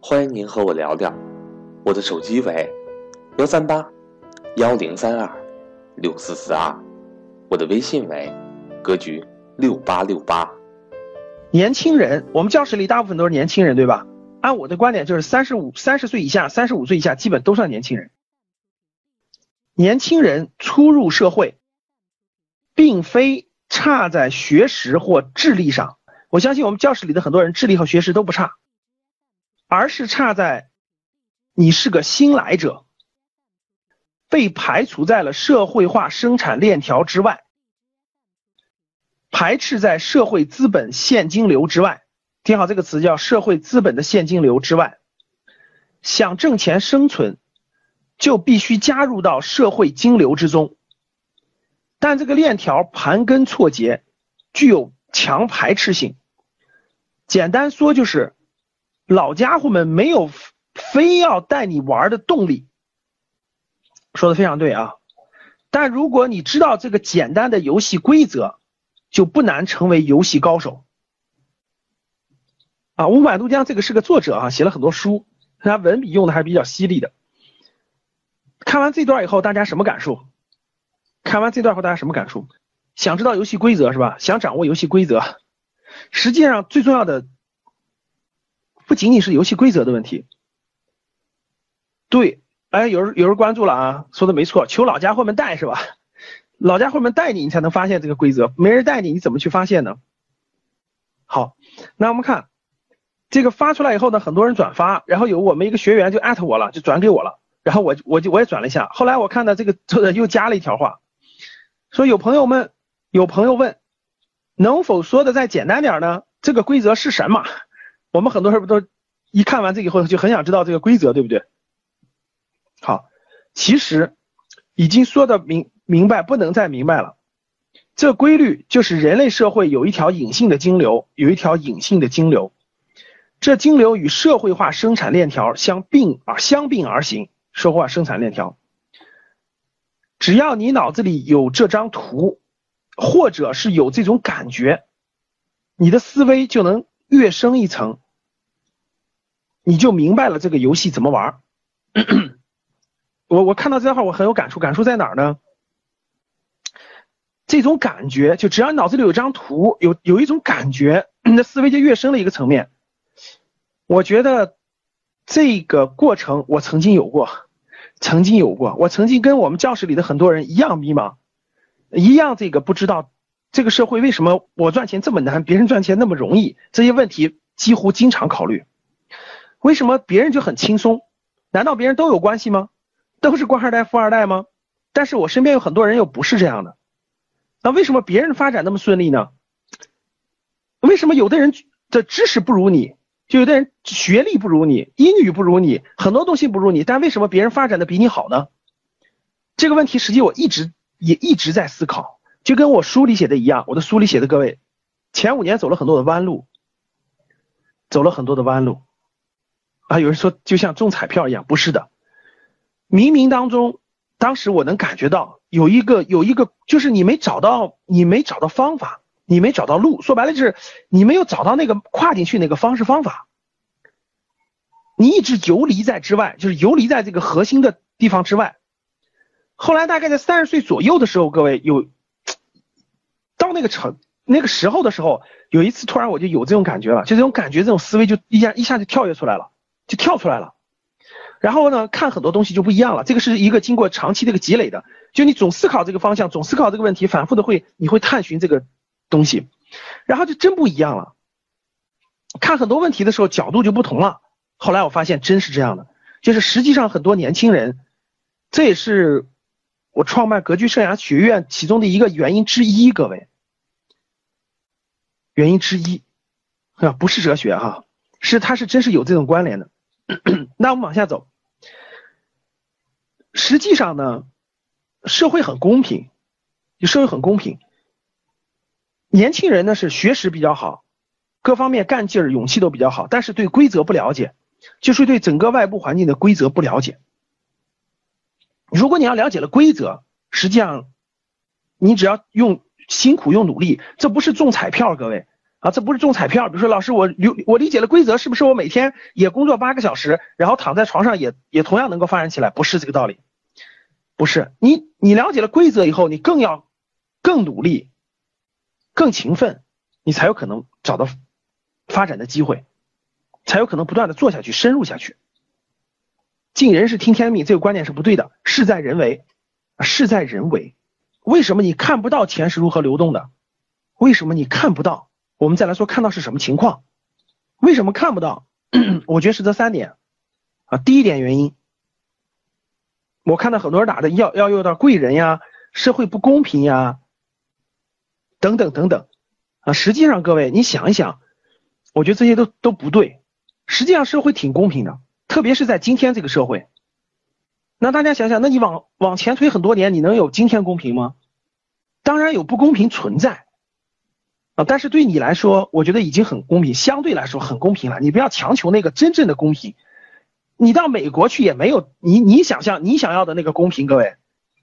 欢迎您和我聊聊。我的手机为幺三八幺零三二六四四二，我的微信为格局六八六八。年轻人，我们教室里大部分都是年轻人，对吧？按我的观点，就是三十五、三十岁以下、三十五岁以下，基本都算年轻人。年轻人初入社会，并非差在学识或智力上。我相信我们教室里的很多人智力和学识都不差，而是差在你是个新来者，被排除在了社会化生产链条之外，排斥在社会资本现金流之外。听好这个词，叫社会资本的现金流之外。想挣钱生存。就必须加入到社会金流之中，但这个链条盘根错节，具有强排斥性。简单说就是，老家伙们没有非要带你玩的动力。说的非常对啊，但如果你知道这个简单的游戏规则，就不难成为游戏高手。啊，五百渡江这个是个作者啊，写了很多书，他文笔用的还比较犀利的。看完这段以后，大家什么感受？看完这段后，大家什么感受？想知道游戏规则是吧？想掌握游戏规则，实际上最重要的不仅仅是游戏规则的问题。对，哎，有人有人关注了啊，说的没错，求老家伙们带是吧？老家伙们带你，你才能发现这个规则。没人带你，你怎么去发现呢？好，那我们看这个发出来以后呢，很多人转发，然后有我们一个学员就艾特我了，就转给我了。然后我我就我也转了一下，后来我看到这个作者又加了一条话，说有朋友们有朋友问，能否说的再简单点呢？这个规则是什么？我们很多人不都一看完这以后就很想知道这个规则，对不对？好，其实已经说的明明白，不能再明白了。这规律就是人类社会有一条隐性的金流，有一条隐性的金流，这金流与社会化生产链条相并而相并而行。社会化生产链条，只要你脑子里有这张图，或者是有这种感觉，你的思维就能跃升一层，你就明白了这个游戏怎么玩。我我看到这段话，我很有感触，感触在哪儿呢？这种感觉，就只要脑子里有张图，有有一种感觉，你的思维就跃升了一个层面。我觉得。这个过程我曾经有过，曾经有过，我曾经跟我们教室里的很多人一样迷茫，一样这个不知道这个社会为什么我赚钱这么难，别人赚钱那么容易，这些问题几乎经常考虑。为什么别人就很轻松？难道别人都有关系吗？都是官二代、富二代吗？但是我身边有很多人又不是这样的。那为什么别人发展那么顺利呢？为什么有的人的知识不如你？就有的人学历不如你，英语不如你，很多东西不如你，但为什么别人发展的比你好呢？这个问题实际我一直也一直在思考，就跟我书里写的一样，我的书里写的各位，前五年走了很多的弯路，走了很多的弯路，啊，有人说就像中彩票一样，不是的，冥冥当中，当时我能感觉到有一个有一个，就是你没找到，你没找到方法。你没找到路，说白了就是你没有找到那个跨进去那个方式方法，你一直游离在之外，就是游离在这个核心的地方之外。后来大概在三十岁左右的时候，各位有到那个成那个时候的时候，有一次突然我就有这种感觉了，就这种感觉，这种思维就一下一下就跳跃出来了，就跳出来了。然后呢，看很多东西就不一样了。这个是一个经过长期这个积累的，就你总思考这个方向，总思考这个问题，反复的会你会探寻这个。东西，然后就真不一样了。看很多问题的时候角度就不同了。后来我发现真是这样的，就是实际上很多年轻人，这也是我创办格局生涯学院其中的一个原因之一。各位，原因之一啊，不是哲学哈，是它是真是有这种关联的。那我们往下走。实际上呢，社会很公平，就社会很公平。年轻人呢是学识比较好，各方面干劲儿、勇气都比较好，但是对规则不了解，就是对整个外部环境的规则不了解。如果你要了解了规则，实际上你只要用辛苦、用努力，这不是中彩票，各位啊，这不是中彩票。比如说，老师，我理我理解了规则，是不是我每天也工作八个小时，然后躺在床上也也同样能够发展起来？不是这个道理。不是你，你了解了规则以后，你更要更努力、更勤奋，你才有可能找到发展的机会，才有可能不断的做下去、深入下去。尽人事听天命，这个观念是不对的。事在人为，事在人为。为什么你看不到钱是如何流动的？为什么你看不到？我们再来说，看到是什么情况？为什么看不到？我觉得是这三点啊。第一点原因。我看到很多人打的要要用到贵人呀，社会不公平呀，等等等等啊。实际上，各位你想一想，我觉得这些都都不对。实际上，社会挺公平的，特别是在今天这个社会。那大家想想，那你往往前推很多年，你能有今天公平吗？当然有不公平存在啊，但是对你来说，我觉得已经很公平，相对来说很公平了。你不要强求那个真正的公平。你到美国去也没有你你想象你想要的那个公平，各位，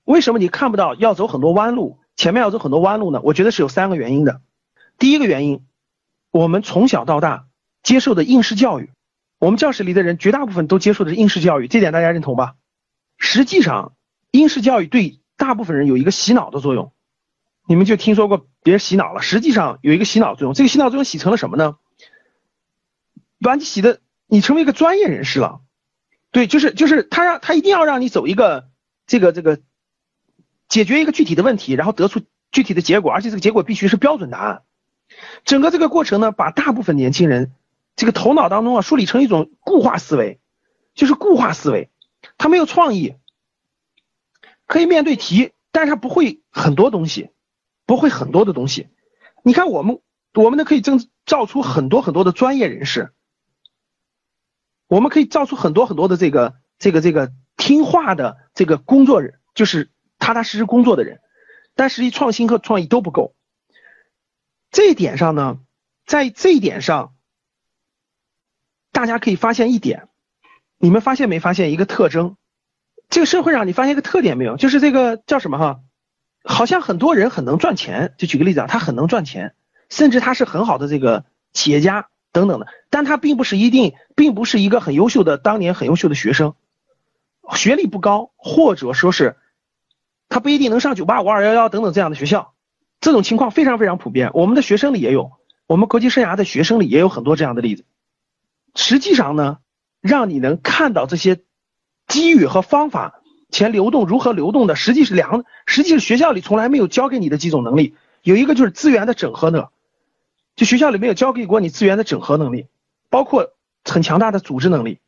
为什么你看不到要走很多弯路，前面要走很多弯路呢？我觉得是有三个原因的。第一个原因，我们从小到大接受的应试教育，我们教室里的人绝大部分都接受的是应试教育，这点大家认同吧？实际上，应试教育对大部分人有一个洗脑的作用，你们就听说过别人洗脑了，实际上有一个洗脑作用，这个洗脑作用洗成了什么呢？把你洗的你成为一个专业人士了。对，就是就是他让他一定要让你走一个这个这个解决一个具体的问题，然后得出具体的结果，而且这个结果必须是标准答案。整个这个过程呢，把大部分年轻人这个头脑当中啊梳理成一种固化思维，就是固化思维，他没有创意，可以面对题，但是他不会很多东西，不会很多的东西。你看我们我们呢可以增造出很多很多的专业人士。我们可以造出很多很多的这个这个这个听话的这个工作人，就是踏踏实实工作的人，但实际创新和创意都不够。这一点上呢，在这一点上，大家可以发现一点，你们发现没发现一个特征？这个社会上你发现一个特点没有？就是这个叫什么哈？好像很多人很能赚钱。就举个例子啊，他很能赚钱，甚至他是很好的这个企业家。等等的，但他并不是一定，并不是一个很优秀的当年很优秀的学生，学历不高，或者说是他不一定能上九八五二幺幺等等这样的学校，这种情况非常非常普遍。我们的学生里也有，我们国际生涯的学生里也有很多这样的例子。实际上呢，让你能看到这些机遇和方法，钱流动如何流动的，实际是两，实际是学校里从来没有教给你的几种能力，有一个就是资源的整合呢。就学校里没有教给过你资源的整合能力，包括很强大的组织能力，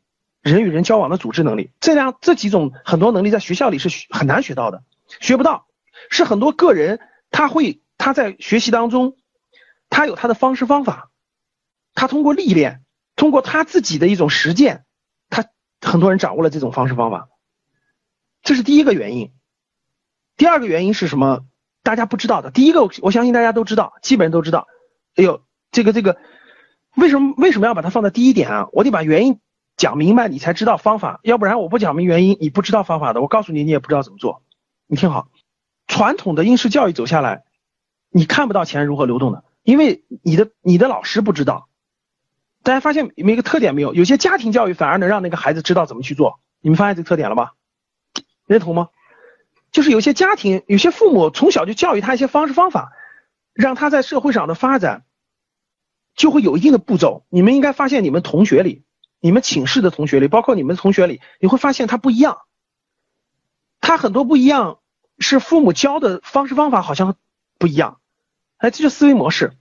人与人交往的组织能力，这样这几种很多能力在学校里是很难学到的，学不到，是很多个人他会他在学习当中，他有他的方式方法，他通过历练，通过他自己的一种实践，他很多人掌握了这种方式方法，这是第一个原因。第二个原因是什么？大家不知道的。第一个，我相信大家都知道，基本都知道。哎呦，这个这个，为什么为什么要把它放在第一点啊？我得把原因讲明白，你才知道方法。要不然我不讲明原因，你不知道方法的。我告诉你，你也不知道怎么做。你听好，传统的应试教育走下来，你看不到钱如何流动的，因为你的你的老师不知道。大家发现没有一个特点没有？有些家庭教育反而能让那个孩子知道怎么去做。你们发现这个特点了吗？认同吗？就是有些家庭，有些父母从小就教育他一些方式方法。让他在社会上的发展就会有一定的步骤。你们应该发现，你们同学里，你们寝室的同学里，包括你们同学里，你会发现他不一样。他很多不一样，是父母教的方式方法好像不一样。哎，这就思维模式。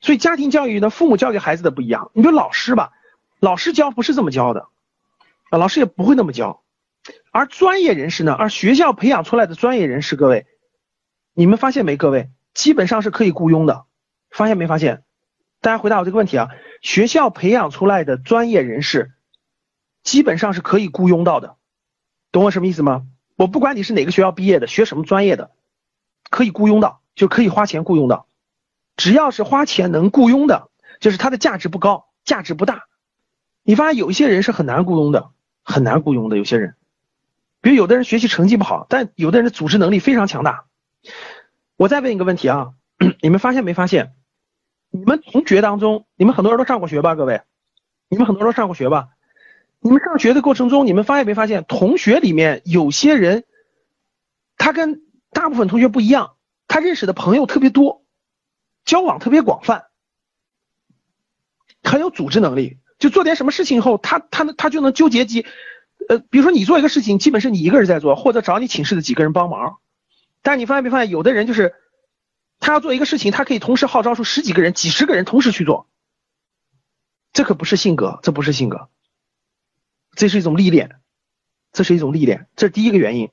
所以家庭教育呢，父母教给孩子的不一样。你说老师吧，老师教不是这么教的啊，老师也不会那么教。而专业人士呢，而学校培养出来的专业人士，各位，你们发现没？各位？基本上是可以雇佣的，发现没发现？大家回答我这个问题啊，学校培养出来的专业人士，基本上是可以雇佣到的，懂我什么意思吗？我不管你是哪个学校毕业的，学什么专业的，可以雇佣到，就可以花钱雇佣到，只要是花钱能雇佣的，就是它的价值不高，价值不大。你发现有一些人是很难雇佣的，很难雇佣的，有些人，比如有的人学习成绩不好，但有的人的组织能力非常强大。我再问一个问题啊，你们发现没发现？你们同学当中，你们很多人都上过学吧？各位，你们很多人都上过学吧？你们上学的过程中，你们发现没发现，同学里面有些人，他跟大部分同学不一样，他认识的朋友特别多，交往特别广泛，很有组织能力。就做点什么事情后，他他他就能纠结几，呃，比如说你做一个事情，基本是你一个人在做，或者找你寝室的几个人帮忙。但你发现没发现，有的人就是。他要做一个事情，他可以同时号召出十几个人、几十个人同时去做，这可不是性格，这不是性格，这是一种历练，这是一种历练，这是第一个原因。